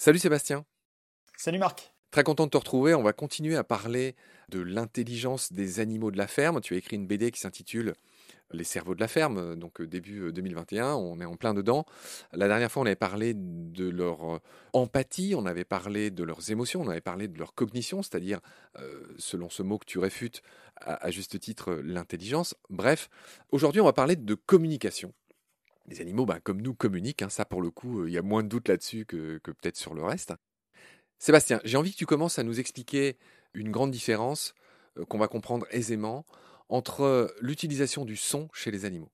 Salut Sébastien. Salut Marc. Très content de te retrouver. On va continuer à parler de l'intelligence des animaux de la ferme. Tu as écrit une BD qui s'intitule Les cerveaux de la ferme, donc euh, début 2021. Euh, on est en plein dedans. La dernière fois, on avait parlé de leur euh, empathie, on avait parlé de leurs émotions, on avait parlé de leur cognition, c'est-à-dire, selon ce mot que tu réfutes à, juste titre, l'intelligence. Bref, aujourd'hui, on va parler de communication les animaux, bah, comme nous, communiquent. Hein. ça, pour le coup, il y a moins de doute là-dessus que, peut-être sur le reste. Sébastien, j'ai envie que tu commences à nous expliquer une grande différence qu'on va comprendre aisément entre l'utilisation du son chez les animaux.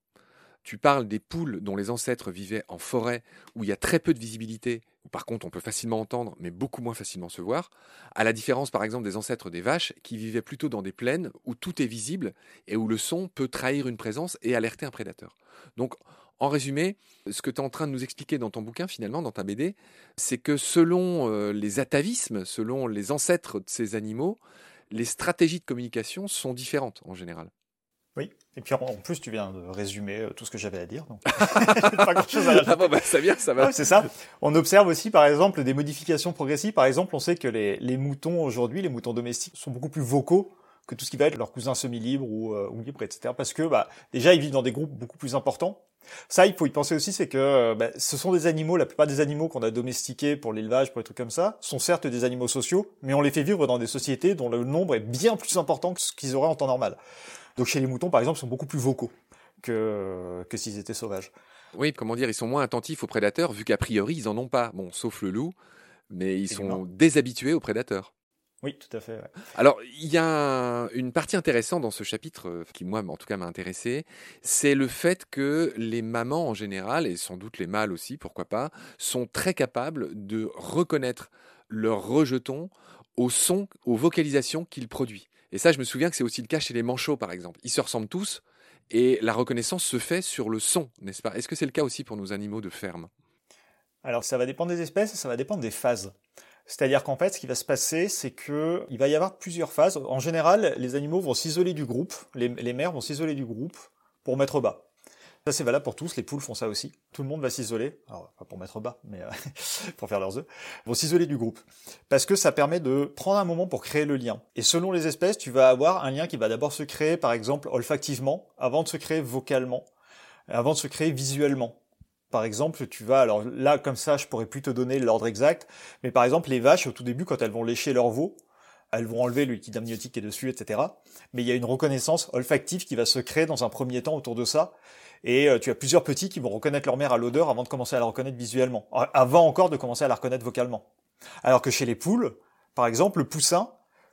Tu parles des poules dont les ancêtres vivaient en forêt, où il y a très peu de visibilité, où par contre on peut facilement entendre, mais beaucoup moins facilement se voir, à la différence par exemple des ancêtres des vaches, qui vivaient plutôt dans des plaines où tout est visible et où le son peut trahir une présence et alerter un prédateur. Donc en résumé, ce que tu es en train de nous expliquer dans ton bouquin, finalement, dans ta BD, c'est que selon euh, les atavismes, selon les ancêtres de ces animaux, les stratégies de communication sont différentes en général. Oui, et puis en plus, tu viens de résumer euh, tout ce que j'avais à dire, donc pas grand-chose à Ah bon, bah, ça vient, ça va. c'est ça. On observe aussi, par exemple, des modifications progressives. Par exemple, on sait que les, les moutons aujourd'hui, les moutons domestiques, sont beaucoup plus vocaux que tout ce qui va être leurs cousins semi-libres ou, euh, ou libres, etc. Parce que bah, déjà, ils vivent dans des groupes beaucoup plus importants. Ça, il faut y penser aussi, c'est que euh, bah, ce sont des animaux, la plupart des animaux qu'on a domestiqués pour l'élevage, pour les trucs comme ça, sont certes des animaux sociaux, mais on les fait vivre dans des sociétés dont le nombre est bien plus important que ce qu'ils auraient en temps normal. Donc chez les moutons, par exemple, ils sont beaucoup plus vocaux que, que s'ils étaient sauvages. Oui, comment dire, ils sont moins attentifs aux prédateurs, vu qu'a priori, ils en ont pas. Bon, sauf le loup, mais ils sont déshabitués aux prédateurs. Oui, tout à fait. Alors, il y a une partie intéressante dans ce chapitre euh, qui, moi, en tout cas, m'a intéressé. C'est le fait que les mamans, en général, et sans doute les mâles aussi, pourquoi pas, sont très capables de reconnaître leur rejeton au son, aux vocalisations qu'ils produisent. Et ça, je me souviens que c'est aussi le cas chez les manchots, par exemple. Ils se ressemblent tous et la reconnaissance se fait sur le son, n'est-ce pas? Est-ce que c'est le cas aussi pour nos animaux de ferme? Alors, ça va dépendre des espèces ça va dépendre des phases. C'est-à-dire qu'en fait, ce qui va se passer, c'est que il va y avoir plusieurs phases. En général, les animaux vont s'isoler du groupe, les, mères vont s'isoler du groupe pour mettre bas. Ça, c'est valable pour tous. Les poules font ça aussi. Tout le monde va s'isoler. Alors, pas pour mettre bas, mais euh, pour faire leurs œufs. Vont s'isoler du groupe. Parce que ça permet de prendre un moment pour créer le lien. Et selon les espèces, tu vas avoir un lien qui va d'abord se créer, par exemple, olfactivement, avant de se créer vocalement, avant de se créer visuellement. Par exemple, tu vas, alors là, comme ça, je pourrais plus te donner l'ordre exact, mais par exemple, les vaches, au tout début, quand elles vont lécher leur veau, elles vont enlever le liquide amniotique qui est dessus, etc. Mais il y a une reconnaissance olfactive qui va se créer dans un premier temps autour de ça. Et euh, tu as plusieurs petits qui vont reconnaître leur mère à l'odeur avant de commencer à la reconnaître visuellement, avant encore de commencer à la reconnaître vocalement. Alors que chez les poules, par exemple, le poussin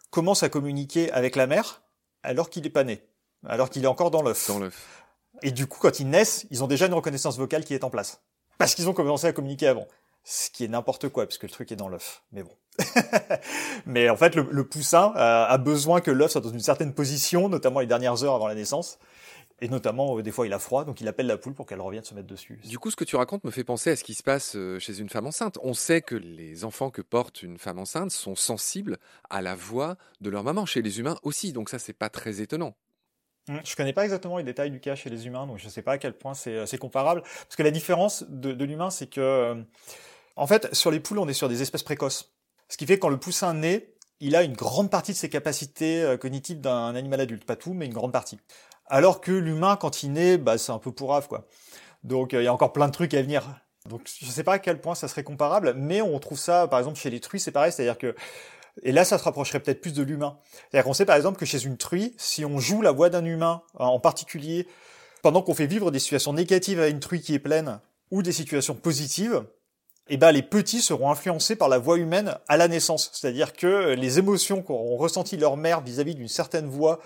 commence à communiquer avec la mère alors qu'il est pas né, alors qu'il est encore dans l'œuf. Dans l'œuf. Et du coup, quand ils naissent, ils ont déjà une reconnaissance vocale qui est en place. Parce qu'ils ont commencé à communiquer avant. Ce qui est n'importe quoi, puisque le truc est dans l'œuf. Mais bon. Mais en fait, le, poussin a besoin que l'œuf soit dans une certaine position, notamment les dernières heures avant la naissance. Et notamment, euh, des fois, il a froid, donc il appelle la poule pour qu'elle revienne se mettre dessus. Du coup, ce que tu racontes me fait penser à ce qui se passe euh, chez une femme enceinte. On sait que les enfants que porte une femme enceinte sont sensibles à la voix de leur maman. Chez les humains aussi, donc ça, c'est pas très étonnant. Hum, je connais pas exactement les détails du cas chez les humains, donc je sais pas à quel point c'est euh, comparable. Parce que la différence de, de l'humain, c'est que, euh, en fait, sur les poules, on est sur des espèces précoces. Ce qui fait que quand le poussin naît, il a une grande partie de ses capacités euh, cognitives d'un animal adulte. Pas tout, mais une grande partie. Alors que l'humain, quand il naît, bah, c'est un peu pourrave, quoi. Donc il y a encore plein de trucs à venir. Donc je sais pas à quel point ça serait comparable, mais on trouve ça, par exemple, chez les truies, c'est pareil, c'est-à-dire que et là, ça se rapprocherait peut-être plus de l'humain. C'est-à-dire qu'on sait par exemple que chez une truie, si on joue la voix d'un humain, en particulier, pendant qu'on fait vivre des situations négatives à une truie qui est pleine, ou des situations positives, eh ben, les petits seront influencés par la voix humaine à la naissance. C'est-à-dire que les émotions qu'auront ressenti leur mère vis-à-vis d'une certaine voix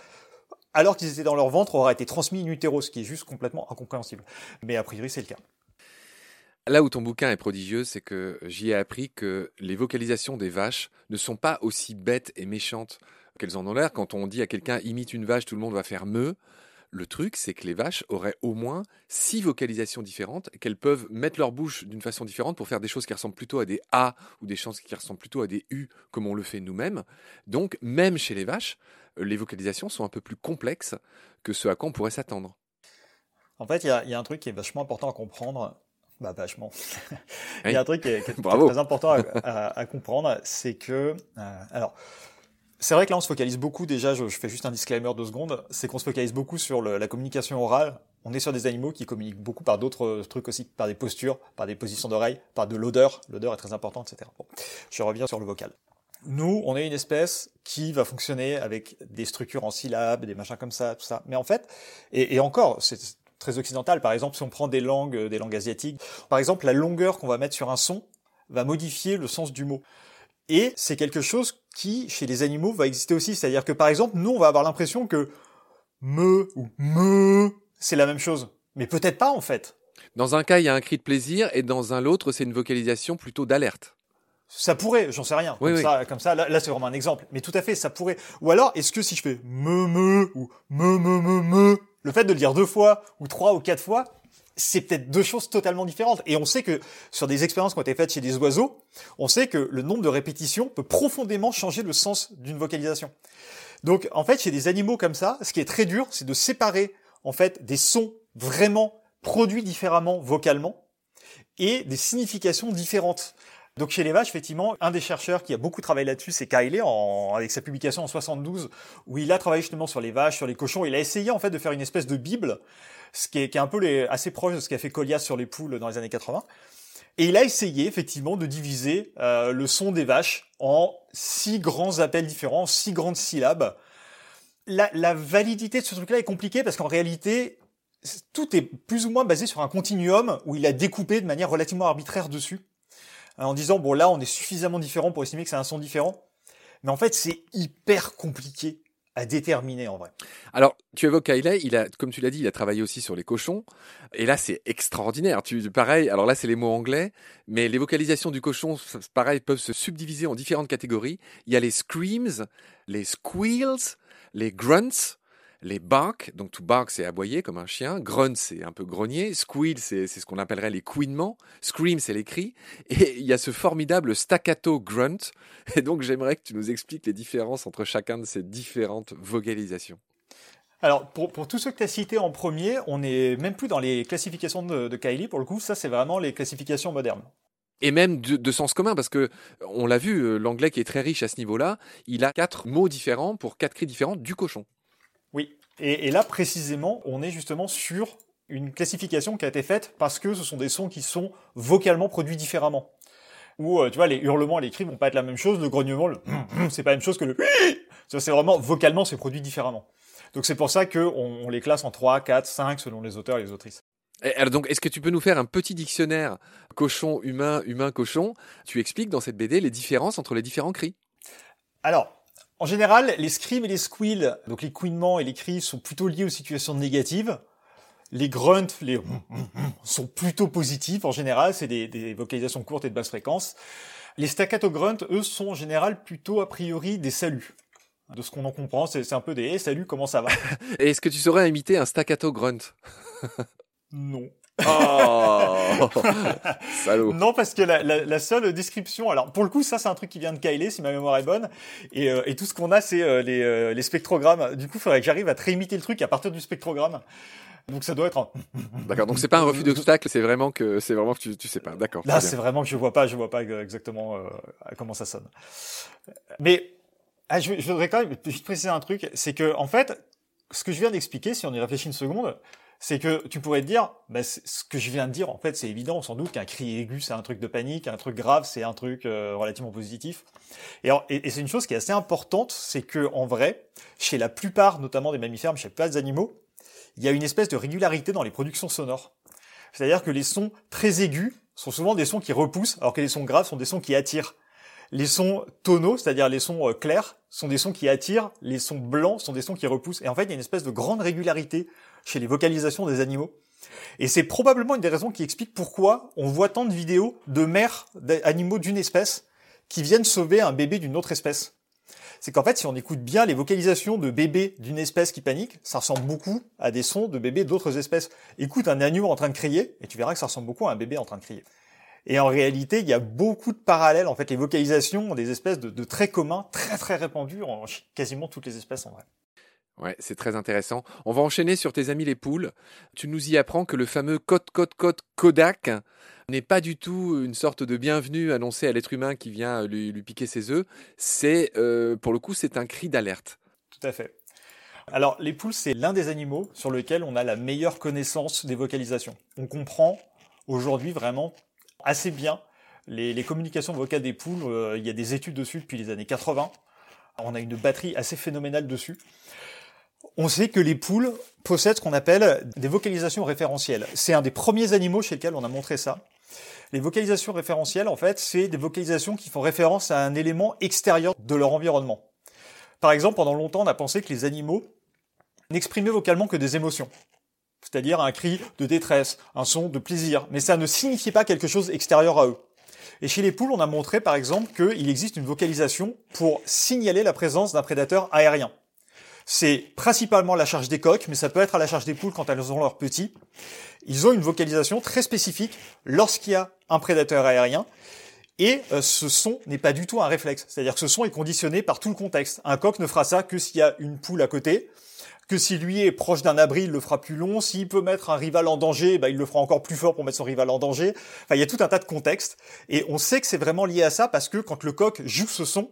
alors qu'ils étaient dans leur ventre auraient été transmis in utero, ce qui est juste complètement incompréhensible. Mais a priori, c'est le cas. Là où ton bouquin est prodigieux, c'est que j'y ai appris que les vocalisations des vaches ne sont pas aussi bêtes et méchantes qu'elles en ont l'air. Quand on dit à quelqu'un imite une vache, tout le monde va faire me. Le truc, c'est que les vaches auraient au moins six vocalisations différentes, qu'elles peuvent mettre leur bouche d'une façon différente pour faire des choses qui ressemblent plutôt à des A ou des choses qui ressemblent plutôt à des U, comme on le fait nous-mêmes. Donc, même chez les vaches, les vocalisations sont un peu plus complexes que ce à quoi on pourrait s'attendre. En fait, il y y a, un truc qui est vachement important à comprendre. Bah, vachement. il y a un truc qui est, qui est très important à, à, à comprendre, c'est que, euh, alors, c'est vrai que là, on se focalise beaucoup, déjà, je, je fais juste un disclaimer deux secondes, c'est qu'on se focalise beaucoup sur le, la communication orale. On est sur des animaux qui communiquent beaucoup par d'autres trucs aussi, par des postures, par des positions d'oreille, par de l'odeur. L'odeur est très importante, etc. Bon, je reviens sur le vocal. Nous, on est une espèce qui va fonctionner avec des structures en syllabes, des machins comme ça, tout ça. Mais en fait, et, et encore, c'est très occidental. Par exemple, si on prend des langues, des langues asiatiques, par exemple, la longueur qu'on va mettre sur un son va modifier le sens du mot. Et c'est quelque chose qui, chez les animaux, va exister aussi. C'est-à-dire que, par exemple, nous, on va avoir l'impression que me ou me, c'est la même chose. Mais peut-être pas, en fait. Dans un cas, il y a un cri de plaisir, et dans un autre, c'est une vocalisation plutôt d'alerte. Ça pourrait, j'en sais rien. Oui, comme, oui. Ça, comme ça, là, là c'est vraiment un exemple. Mais tout à fait, ça pourrait. Ou alors, est-ce que si je fais me me ou me me me me, le fait de le dire deux fois ou trois ou quatre fois, c'est peut-être deux choses totalement différentes. Et on sait que sur des expériences qui ont été faites chez des oiseaux, on sait que le nombre de répétitions peut profondément changer le sens d'une vocalisation. Donc, en fait, chez des animaux comme ça, ce qui est très dur, c'est de séparer, en fait, des sons vraiment produits différemment vocalement et des significations différentes. Donc chez les vaches, effectivement, un des chercheurs qui a beaucoup travaillé là-dessus, c'est en, avec sa publication en 72, où il a travaillé justement sur les vaches, sur les cochons. Il a essayé en fait de faire une espèce de bible ce qui est, qui est un peu les, assez proche de ce qu'a fait Collias sur les poules dans les années 80. Et il a essayé effectivement de diviser euh, le son des vaches en six grands appels différents, six grandes syllabes. La, la validité de ce truc-là est compliquée parce qu'en réalité, tout est plus ou moins basé sur un continuum où il a découpé de manière relativement arbitraire dessus, en disant bon là on est suffisamment différent pour estimer que c'est un son différent. Mais en fait c'est hyper compliqué à déterminer en vrai. Alors, tu évoques Kylie, il a, comme tu l'as dit, il a travaillé aussi sur les cochons. Et là, c'est extraordinaire. Tu, pareil, alors là, c'est les mots anglais, mais les vocalisations du cochon, pareil, peuvent se subdiviser en différentes catégories. Il y a les screams, les squeals, les grunts, les barks, donc to bark c'est aboyer comme un chien, grunt c'est un peu grogner, squeal c'est ce qu'on appellerait les couinements, scream c'est les cris, et il y a ce formidable staccato grunt, et donc j'aimerais que tu nous expliques les différences entre chacun de ces différentes vocalisations. Alors, pour, pour tous ceux que tu as cités en premier, on n'est même plus dans les classifications de, de Kylie, pour le coup, ça c'est vraiment les classifications modernes et même de, de, sens commun, parce que on l'a vu, euh, l'anglais qui est très riche à ce niveau-là, il a quatre mots différents pour quatre cris différents du cochon. Oui, et, et, là précisément, on est justement sur une classification qui a été faite parce que ce sont des sons qui sont vocalement produits différemment. Ou euh, tu vois, les hurlements et les cris vont pas être la même chose, le grognement, le c'est pas la même chose que le c'est vraiment vocalement c'est produit différemment. Donc c'est pour ça que on, on, les classe en 3, 4, 5 selon les auteurs et les autrices. Et alors donc, est-ce que tu peux nous faire un petit dictionnaire cochon, humain, humain, cochon? Tu expliques dans cette BD les différences entre les différents cris. Alors, en général, les screams et les squeals, donc les couinements et les cris, sont plutôt liés aux situations négatives. Les grunts, les sont plutôt positifs en général, c'est des, des, vocalisations courtes et de basse fréquence. Les staccato grunts, eux, sont en général plutôt a priori des saluts. De ce qu'on en comprend, c'est un peu des hey, salut, comment ça va? Et est-ce que tu saurais imiter un staccato grunt? Non. Oh Salaud Non, parce que la, la, la, seule description, alors pour le coup, ça c'est un truc qui vient de Kylie, si ma mémoire est bonne, et, euh, et tout ce qu'on a, c'est euh, les, euh, les spectrogrammes. Du coup, il faudrait que j'arrive à réimiter le truc à partir du spectrogramme. Donc ça doit être un... D'accord, donc c'est pas un refus d'obstacle, c'est vraiment que c'est vraiment que tu, tu sais pas. D'accord. Là, c'est vraiment que je vois pas, je vois pas exactement euh, comment ça sonne. Mais ah, je, je voudrais quand même juste préciser un truc, c'est que en fait, ce que je viens d'expliquer, si on y réfléchit une seconde, c'est que tu pourrais te dire, bah, ce que je viens de dire, en fait, c'est évident, sans doute qu'un cri aigu, c'est un truc de panique, un truc grave, c'est un truc euh, relativement positif. Et, et, et c'est une chose qui est assez importante, c'est que en vrai, chez la plupart, notamment des mammifères, mais chez pas des animaux, il y a une espèce de régularité dans les productions sonores. C'est-à-dire que les sons très aigus sont souvent des sons qui repoussent, alors que les sons graves sont des sons qui attirent. Les sons tonaux, c'est-à-dire les sons euh, clairs, sont des sons qui attirent, les sons blancs sont des sons qui repoussent. Et en fait, il y a une espèce de grande régularité chez les vocalisations des animaux. Et c'est probablement une des raisons qui explique pourquoi on voit tant de vidéos de mères d'animaux d'une espèce qui viennent sauver un bébé d'une autre espèce. C'est qu'en fait, si on écoute bien les vocalisations de bébés d'une espèce qui panique, ça ressemble beaucoup à des sons de bébés d'autres espèces. Écoute un agneau en train de crier, et tu verras que ça ressemble beaucoup à un bébé en train de crier. Et en réalité, il y a beaucoup de parallèles. En fait, les vocalisations des espèces de, de traits communs très très répandus en quasiment toutes les espèces en vrai. Ouais, c'est très intéressant. On va enchaîner sur tes amis les poules. Tu nous y apprends que le fameux code code code Kodak n'est pas du tout une sorte de bienvenue annoncée à l'être humain qui vient lui, piquer ses œufs. C'est, euh, pour le coup, c'est un cri d'alerte. Tout à fait. Alors, les poules, c'est l'un des animaux sur lequel on a la meilleure connaissance des vocalisations. On comprend aujourd'hui vraiment assez bien les, communications vocales des poules. Euh, il y a des études dessus depuis les années 80. On a une batterie assez phénoménale dessus. On sait que les poules possèdent ce qu'on appelle des vocalisations référentielles. C'est un des premiers animaux chez lesquels on a montré ça. Les vocalisations référentielles, en fait, c'est des vocalisations qui font référence à un élément extérieur de leur environnement. Par exemple, pendant longtemps, on a pensé que les animaux n'exprimaient vocalement que des émotions. C'est-à-dire un cri de détresse, un son de plaisir. Mais ça ne signifiait pas quelque chose extérieur à eux. Et chez les poules, on a montré par exemple qu'il existe une vocalisation pour signaler la présence d'un prédateur aérien. C'est principalement la charge des coques, mais ça peut être à la charge des poules quand elles ont leurs petits. Ils ont une vocalisation très spécifique lorsqu'il y a un prédateur aérien. Et euh, ce son n'est pas du tout un réflexe. C'est-à-dire que ce son est conditionné par tout le contexte. Un coq ne fera ça que s'il y a une poule à côté, que si lui est proche d'un abri, il le fera plus long. S'il peut mettre un rival en danger, bah, il le fera encore plus fort pour mettre son rival en danger. Enfin, il y a tout un tas de contextes. Et on sait que c'est vraiment lié à ça parce que quand le coq joue ce son,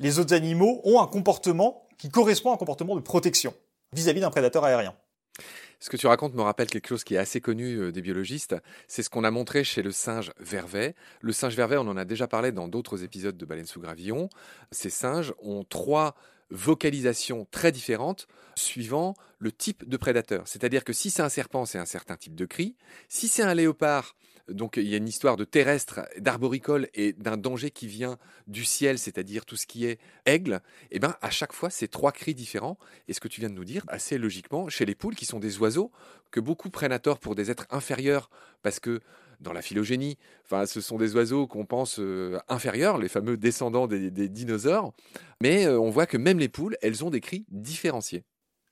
les autres animaux ont un comportement qui correspond à un comportement de protection vis-à-vis d'un prédateur aérien. Ce que tu racontes me rappelle quelque chose qui est assez connu euh, des biologistes. C'est ce qu'on a montré chez le singe vervet. Le singe vervet, on en a déjà parlé dans d'autres épisodes de Baleine sous gravillon. Ces singes ont trois vocalisations très différentes suivant le type de prédateur. C'est-à-dire que si c'est un serpent, c'est un certain type de cri. Si c'est un léopard, donc il y a une histoire de terrestre, d'arboricole et d'un danger qui vient du ciel, c'est-à-dire tout ce qui est aigle. Et eh ben à chaque fois, c'est trois cris différents. Et ce que tu viens de nous dire, assez logiquement, chez les poules, qui sont des oiseaux que beaucoup prennent à tort pour des êtres inférieurs, parce que dans la phylogénie, enfin, ce sont des oiseaux qu'on pense euh, inférieurs, les fameux descendants des, dinosaures. Mais euh, on voit que même les poules, elles ont des cris différenciés.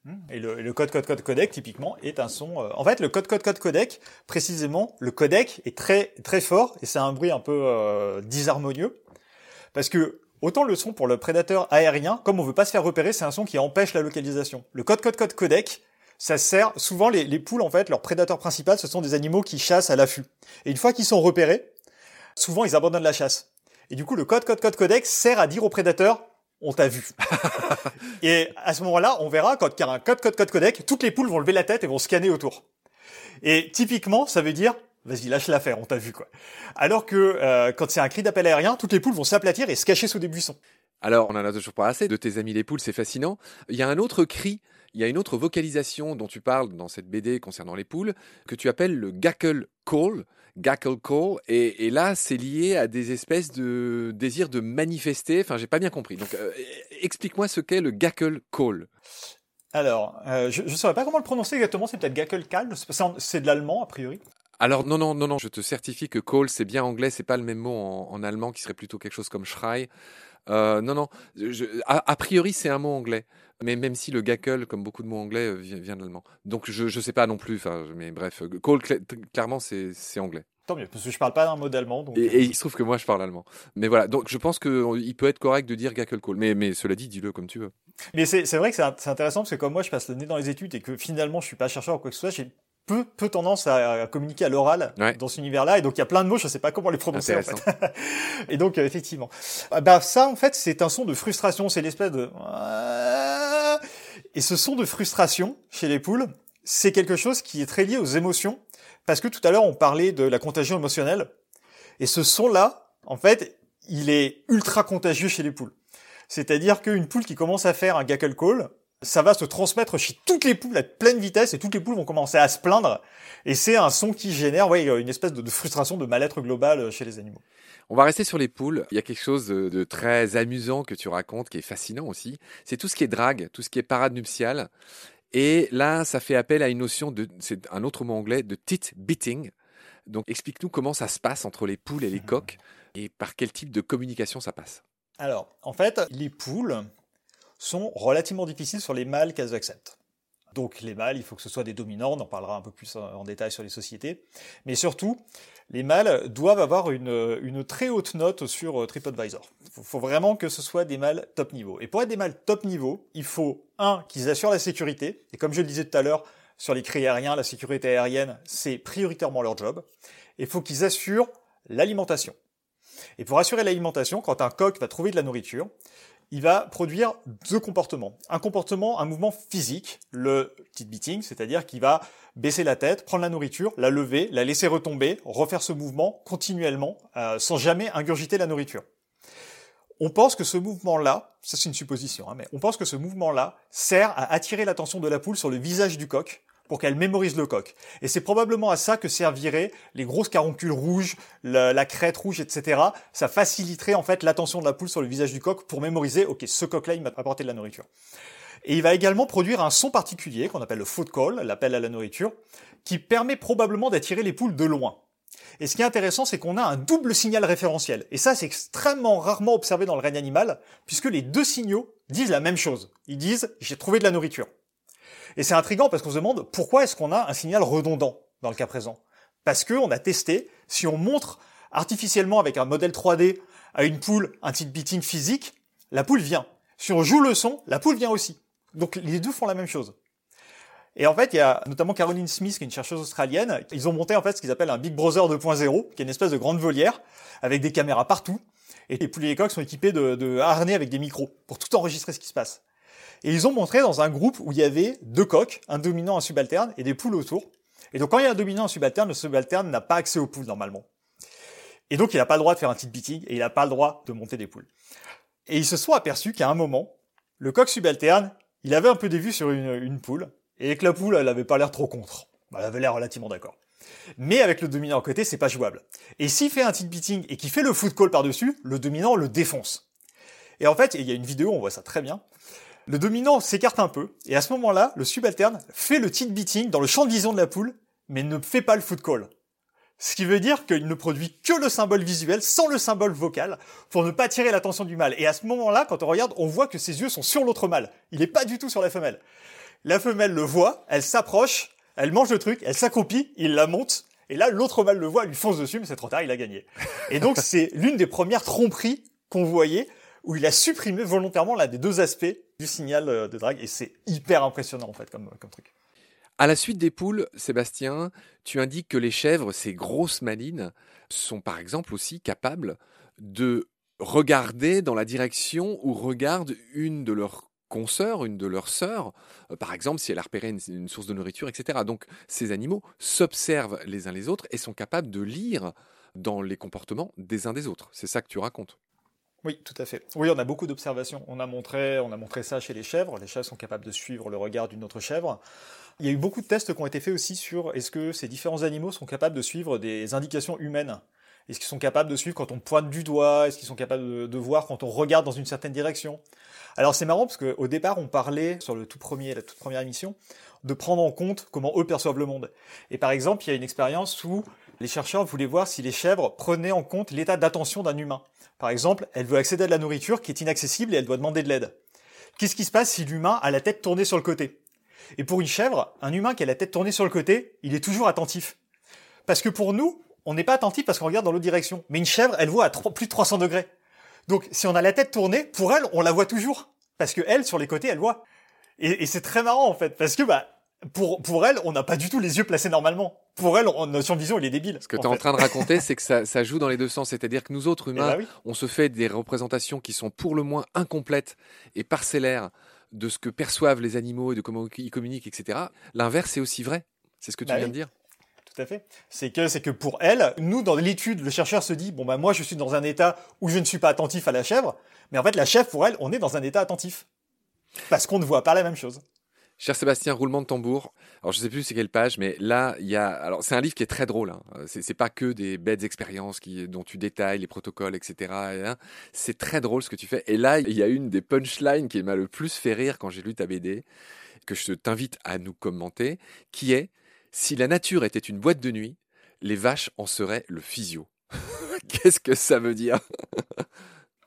Hmm. Et le, code code code codec typiquement est un son. Euh, en fait, le code code code codec, précisément, le codec est très très fort et c'est un bruit un peu euh, disharmonieux parce que autant le son pour le prédateur aérien, comme on veut pas se faire repérer, c'est un son qui empêche la localisation. Le code code code codec, ça sert souvent les, les poules en fait, leur prédateur principal, ce sont des animaux qui chassent à l'affût. Et une fois qu'ils sont repérés, souvent ils abandonnent la chasse. Et du coup, le code code code codec sert à dire au prédateur on t'a vu. et à ce moment-là, on verra quand il y a un code, code, code, codec, toutes les poules vont lever la tête et vont scanner autour. Et typiquement, ça veut dire, vas-y, lâche l'affaire, on t'a vu, quoi. Alors que euh, quand c'est un cri d'appel aérien, toutes les poules vont s'aplatir et se cacher sous des buissons. Alors, on en a toujours pas assez de tes amis les poules, c'est fascinant. Il y a un autre cri, il y a une autre vocalisation dont tu parles dans cette BD concernant les poules, que tu appelles le gackle call. Gackle call, et, là, c'est lié à des espèces de désir de manifester. Enfin, j'ai pas bien compris. Donc, euh, explique-moi ce qu'est le gackle call. Alors, euh, je ne saurais pas comment le prononcer exactement. C'est peut-être gackle call. C'est de l'allemand a priori. Alors non non non non, je te certifie que call c'est bien anglais, c'est pas le même mot en, allemand qui serait plutôt quelque chose comme schrei. Euh, non non, a, priori c'est un mot anglais, mais même si le gackle, comme beaucoup de mots anglais, vient, vient de l'allemand. Donc je ne sais pas non plus. mais bref, call clairement c'est anglais. Tant mieux, parce que je parle pas d'un mot d'allemand. Et, et, il se trouve que moi, je parle allemand. Mais voilà, donc je pense qu'il peut être correct de dire Gackelcall. Mais, mais cela dit, dis-le comme tu veux. Mais c'est vrai que c'est intéressant, parce que comme moi, je passe le nez dans les études et que finalement, je suis pas chercheur ou quoi que ce soit, j'ai peu, peu tendance à, communiquer à l'oral dans cet univers-là. Et donc, il y a plein de mots, je sais pas comment les prononcer. En fait. et donc, euh, effectivement. Bah, ça, en fait, c'est un son de frustration. C'est l'espèce de... Et ce son de frustration chez les poules, c'est quelque chose qui est très lié aux émotions parce que tout à l'heure, on parlait de la contagion émotionnelle. Et ce son-là, en fait, il est ultra contagieux chez les poules. C'est-à-dire qu'une poule qui commence à faire un gackle call, ça va se transmettre chez toutes les poules à pleine vitesse et toutes les poules vont commencer à se plaindre. Et c'est un son qui génère ouais, une espèce de, frustration, de mal-être global chez les animaux. On va rester sur les poules. Il y a quelque chose de, très amusant que tu racontes, qui est fascinant aussi. C'est tout ce qui est drague, tout ce qui est parade nuptiale. Et là, ça fait appel à une notion de, c'est un autre mot anglais, de tit beating. Donc, explique-nous comment ça se passe entre les poules et les coqs et par quel type de communication ça passe. Alors, en fait, les poules sont relativement difficiles sur les mâles qu'elles acceptent. Donc les mâles, il faut que ce soit des dominants, on en parlera un peu plus en détail sur les sociétés. Mais surtout, les mâles doivent avoir une, une très haute note sur euh, TripAdvisor. Il faut, vraiment que ce soit des mâles top niveau. Et pour être des mâles top niveau, il faut, un, qu'ils assurent la sécurité. Et comme je le disais tout à l'heure, sur les cris aériens, la sécurité aérienne, c'est prioritairement leur job. Il faut qu'ils assurent l'alimentation. Et pour assurer l'alimentation, quand un coq va trouver de la nourriture, il va produire deux comportements. Un comportement, un mouvement physique, le tit beating, c'est-à-dire qu'il va baisser la tête, prendre la nourriture, la lever, la laisser retomber, refaire ce mouvement continuellement, euh, sans jamais ingurgiter la nourriture. On pense que ce mouvement-là, ça c'est une supposition, hein, mais on pense que ce mouvement-là sert à attirer l'attention de la poule sur le visage du coq pour qu'elle mémorise le coq. Et c'est probablement à ça que serviraient les grosses caroncules rouges, la, crête rouge, etc. Ça faciliterait en fait l'attention de la poule sur le visage du coq pour mémoriser, ok, ce coq-là, il m'a apporté de la nourriture. Et il va également produire un son particulier qu'on appelle le food call, l'appel à la nourriture, qui permet probablement d'attirer les poules de loin. Et ce qui est intéressant, c'est qu'on a un double signal référentiel. Et ça, c'est extrêmement rarement observé dans le règne animal, puisque les deux signaux disent la même chose. Ils disent, j'ai trouvé de la nourriture. Et c'est intriguant parce qu'on se demande pourquoi est-ce qu'on a un signal redondant dans le cas présent. Parce qu'on a testé, si on montre artificiellement avec un modèle 3D à une poule un titre beating physique, la poule vient. Si on joue le son, la poule vient aussi. Donc les deux font la même chose. Et en fait, il y a notamment Caroline Smith, qui est une chercheuse australienne. Ils ont monté en fait ce qu'ils appellent un Big Brother 2.0, qui est une espèce de grande volière avec des caméras partout. Et les poules et les coqs sont équipés de harnais avec des micros pour tout enregistrer ce qui se passe. Et ils ont montré dans un groupe où il y avait deux coqs, un dominant, un subalterne, et des poules autour. Et donc quand il y a un dominant, un subalterne, le subalterne n'a pas accès aux poules normalement. Et donc il n'a pas le droit de faire un petit beating, et il n'a pas le droit de monter des poules. Et ils se sont aperçus qu'à un moment, le coq subalterne, il avait un peu des vues sur une, poule, et que la poule, elle avait pas l'air trop contre. Elle avait l'air relativement d'accord. Mais avec le dominant à côté, c'est pas jouable. Et s'il fait un tilt beating et qu'il fait le foot call par-dessus, le dominant le défonce. Et en fait, il y a une vidéo, on voit ça très bien. Le dominant s'écarte un peu, et à ce moment-là, le subalterne fait le tilt beating dans le champ de vision de la poule, mais ne fait pas le foot call. Ce qui veut dire qu'il ne produit que le symbole visuel sans le symbole vocal pour ne pas attirer l'attention du mâle. Et à ce moment-là, quand on regarde, on voit que ses yeux sont sur l'autre mâle. Il n'est pas du tout sur la femelle. La femelle le voit, elle s'approche, elle mange le truc, elle s'accroupit, il la monte, et là, l'autre mâle le voit, lui fonce dessus, mais c'est trop tard, il a gagné. Et donc, c'est l'une des premières tromperies qu'on voyait où il a supprimé volontairement l'un des deux aspects du signal euh, de drague et c'est hyper impressionnant en fait comme, truc. À la suite des poules, Sébastien, tu indiques que les chèvres, ces grosses malines, sont par exemple aussi capables de regarder dans la direction où regarde une de leurs consoeurs, une de leurs sœurs, euh, par exemple si elle a repéré une, source de nourriture, etc. Donc ces animaux s'observent les uns les autres et sont capables de lire dans les comportements des uns des autres. C'est ça que tu racontes. Oui, tout à fait. Oui, on a beaucoup d'observations. On a montré, on a montré ça chez les chèvres. Les chèvres sont capables de suivre le regard d'une autre chèvre. Il y a eu beaucoup de tests qui ont été faits aussi sur est-ce que ces différents animaux sont capables de suivre des indications humaines? Est-ce qu'ils sont capables de suivre quand on pointe du doigt? Est-ce qu'ils sont capables de, voir quand on regarde dans une certaine direction? Alors c'est marrant parce qu'au départ on parlait sur le tout premier, la toute première émission, de prendre en compte comment eux perçoivent le monde. Et par exemple, il y a une expérience où les chercheurs voulaient voir si les chèvres prenaient en compte l'état d'attention d'un humain. Par exemple, elle veut accéder à de la nourriture qui est inaccessible et elle doit demander de l'aide. Qu'est-ce qui se passe si l'humain a la tête tournée sur le côté? Et pour une chèvre, un humain qui a la tête tournée sur le côté, il est toujours attentif. Parce que pour nous, on n'est pas attentif parce qu'on regarde dans l'autre direction. Mais une chèvre, elle voit à plus de 300 degrés. Donc si on a la tête tournée, pour elle, on la voit toujours. Parce que elle, sur les côtés, elle voit. Et, et c'est très marrant en fait, parce que bah pour, pour elle, on n'a pas du tout les yeux placés normalement. Pour elle, champ de vision, il est débile. Ce que tu es en, train de raconter, c'est que ça, ça, joue dans les deux sens. C'est-à-dire que nous autres eh humains, ben on se fait des représentations qui sont pour le moins incomplètes et parcellaires de ce que perçoivent les animaux et de comment ils communiquent, etc. L'inverse est aussi vrai. C'est ce que tu bah viens de dire. Tout à fait. C'est que, c'est que pour elle, nous, dans l'étude, le chercheur se dit, bon, bah, moi, je suis dans un état où je ne suis pas attentif à la chèvre. Mais en fait, la chèvre, pour elle, on est dans un état attentif. Parce qu'on ne voit pas la même chose. Cher Sébastien, roulement de tambour. Alors je sais plus c'est quelle page, mais là il y a. Alors c'est un livre qui est très drôle. Hein. C'est pas que des bêtes expériences qui dont tu détailles les protocoles, etc. C'est très drôle ce que tu fais. Et là il y a une des punchlines qui m'a le plus fait rire quand j'ai lu ta BD, que je t'invite à nous commenter, qui est si la nature était une boîte de nuit, les vaches en seraient le physio. Qu'est-ce que ça veut dire?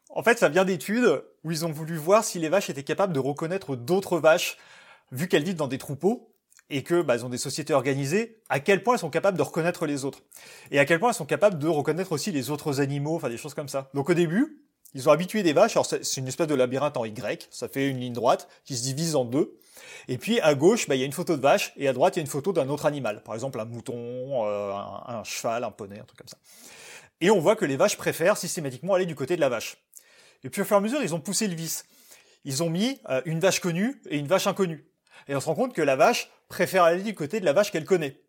En fait, ça vient d'études où ils ont voulu voir si les vaches étaient capables de reconnaître d'autres vaches vu qu'elles vivent dans des troupeaux, et que bah, elles ont des sociétés organisées, à quel point elles sont capables de reconnaître les autres. Et à quel point elles sont capables de reconnaître aussi les autres animaux, enfin des choses comme ça. Donc au début, ils ont habitué des vaches, alors c'est une espèce de labyrinthe en Y, ça fait une ligne droite qui se divise en deux. Et puis à gauche, bah, il y a une photo de vache, et à droite, il y a une photo d'un autre animal, par exemple un mouton, euh, un, cheval, un poney, un truc comme ça. Et on voit que les vaches préfèrent systématiquement aller du côté de la vache. Et puis au fur et à mesure, ils ont poussé le vice. Ils ont mis euh, une vache connue et une vache inconnue. Et on se rend compte que la vache préfère aller du côté de la vache qu'elle connaît.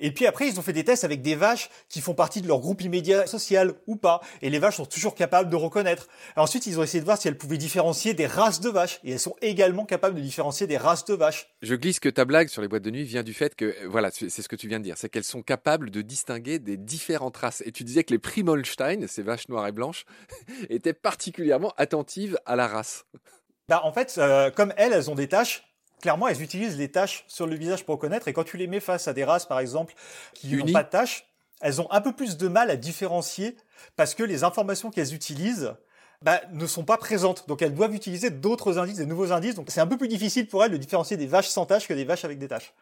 Et puis après, ils ont fait des tests avec des vaches qui font partie de leur groupe immédiat social ou pas. Et les vaches sont toujours capables de reconnaître. ensuite, ils ont essayé de voir si elles pouvaient différencier des races de vaches. Et elles sont également capables de différencier des races de vaches. Je glisse que ta blague sur les boîtes de nuit vient du fait que, voilà, c'est ce que tu viens de dire, c'est qu'elles sont capables de distinguer des différentes races. Et tu disais que les Primolstein, ces vaches noires et blanches, étaient particulièrement attentives à la race. Bah, en fait, euh, comme elles, elles ont des tâches clairement, elles utilisent les tâches sur le visage pour reconnaître. Et quand tu les mets face à des races, par exemple, qui n'ont pas de tâches, elles ont un peu plus de mal à différencier parce que les informations qu'elles utilisent bah, ne sont pas présentes. Donc elles doivent utiliser d'autres indices, des nouveaux indices. Donc c'est un peu plus difficile pour elles de différencier des vaches sans tâches que des vaches avec des tâches.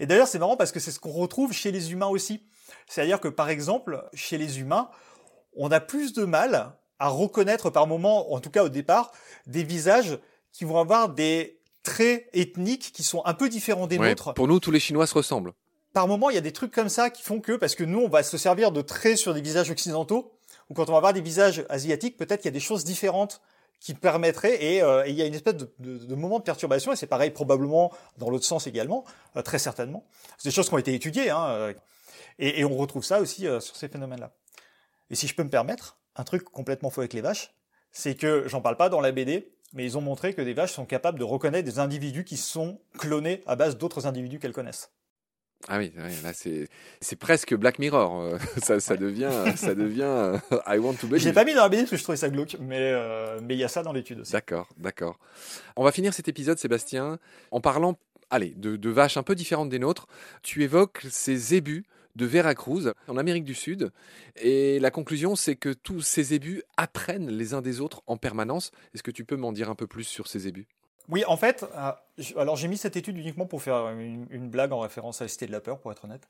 Et d'ailleurs, c'est marrant parce que c'est ce qu'on retrouve chez les humains aussi. C'est-à-dire que, par exemple, chez les humains, on a plus de mal à reconnaître par moment, en tout cas au départ, des visages qui vont avoir des traits ethniques qui sont un peu différents des nôtres. Pour nous, tous les Chinois se ressemblent. Par moment, il y a des trucs comme ça qui font que, parce que nous, on va se servir de traits sur des visages occidentaux, ou quand on va voir des visages asiatiques, peut-être qu'il y a des choses différentes qui permettraient, et, euh, il y a une espèce de, moment de perturbation, et c'est pareil probablement dans l'autre sens également, euh, très certainement. C'est des choses qui ont été étudiées, hein, euh, et, et, on retrouve ça aussi sur ces phénomènes-là. Et si je peux me permettre, un truc complètement faux avec les vaches, c'est que j'en parle pas dans la BD, mais ils ont montré que des vaches sont capables de reconnaître des individus qui sont clonés à base d'autres individus qu'elles connaissent. Ah oui, là c'est presque Black Mirror. Euh, ça, ça devient ça devient euh, I want to believe. J'ai pas mis dans la BD parce que je trouvais ça glauque, mais euh, mais il y a ça dans l'étude aussi. D'accord, d'accord. On va finir cet épisode, Sébastien, en parlant, allez, de, de vaches un peu différentes des nôtres. Tu évoques ces zébus de Veracruz, en Amérique du Sud. Et la conclusion, c'est que tous ces zébus apprennent les uns des autres en permanence. Est-ce que tu peux m'en dire un peu plus sur ces zébus oui, en fait, euh, alors j'ai mis cette étude uniquement pour faire une, blague en référence à la Cité de la Peur, pour être honnête.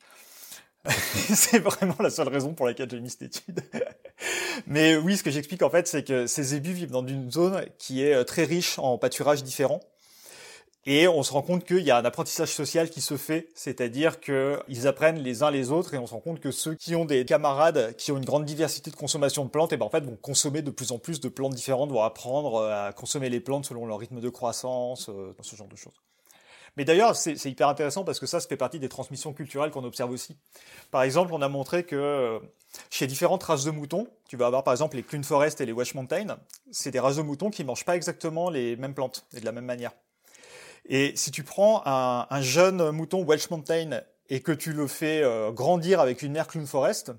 c'est vraiment la seule raison pour laquelle j'ai mis cette étude. Mais oui, ce que j'explique en fait, c'est que ces zébus vivent dans une zone qui est euh, très riche en pâturages différents. Et on se rend compte qu'il y a un apprentissage social qui se fait, c'est-à-dire qu'ils apprennent les uns les autres et on se rend compte que ceux qui ont des camarades qui ont une grande diversité de consommation de plantes, ben en fait vont consommer de plus en plus de plantes différentes, vont apprendre euh, à consommer les plantes selon leur rythme de croissance, euh, ce genre de choses. Mais d'ailleurs, c'est hyper intéressant parce que ça, ça fait partie des transmissions culturelles qu'on observe aussi. Par exemple, on a montré que euh, chez différentes races de moutons, tu vas avoir par exemple les Clune Forest et les Welsh Mountain, c'est des races de moutons qui mangent pas exactement les mêmes plantes et de la même manière. Et si tu prends un, jeune mouton Welsh Mountain et que tu le fais euh, grandir avec une mère Clune Forest,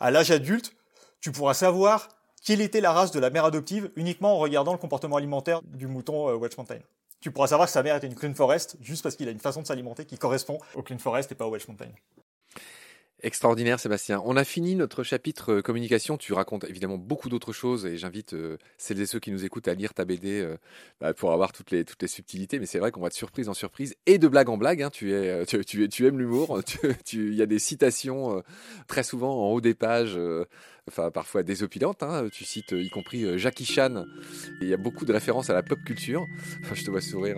à l'âge adulte, tu pourras savoir quelle était la race de la mère adoptive uniquement en regardant le comportement alimentaire du mouton euh, Welsh Mountain. Tu pourras savoir que sa mère était une Clune Forest juste parce qu'il a une façon de s'alimenter qui correspond au Clune Forest et pas au Welsh Mountain. Extraordinaire, Sébastien. On a fini notre chapitre euh, communication. Tu racontes évidemment beaucoup d'autres choses et j'invite euh, celles et ceux qui nous écoutent à lire ta BD euh, bah, pour avoir toutes les, toutes les subtilités. Mais c'est vrai qu'on va de surprise en surprise et de blague en blague. Hein. Tu, es, tu, tu, aimes l'humour. Il y a des citations très souvent en haut des pages enfin parfois désopilantes. Hein. Tu cites y compris Jackie Chan. Il y a beaucoup de références à la pop culture. Enfin, je te vois sourire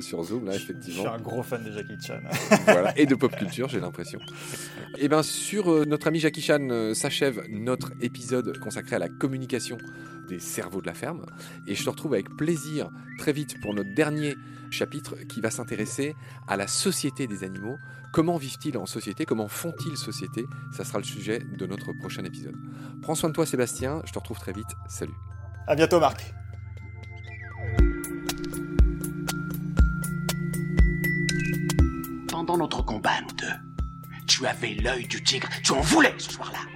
sur Zoom là, effectivement. Je suis un gros fan de Jackie Chan. voilà, et de pop culture, j'ai l'impression. Et eh ben sur euh, notre ami Jackie Chan euh, s'achève notre épisode consacré à la communication des cerveaux de la ferme. Et je te retrouve avec plaisir très vite pour notre dernier chapitre qui va s'intéresser à la société des animaux. Comment vivent-ils en société? Comment font-ils société? Ça sera le sujet de notre prochain épisode. Prends soin de toi Sébastien, je te retrouve très vite. Salut. À bientôt Marc. Pendant notre combat, nous deux, tu avais l'œil du tigre. Tu en voulais ce soir-là.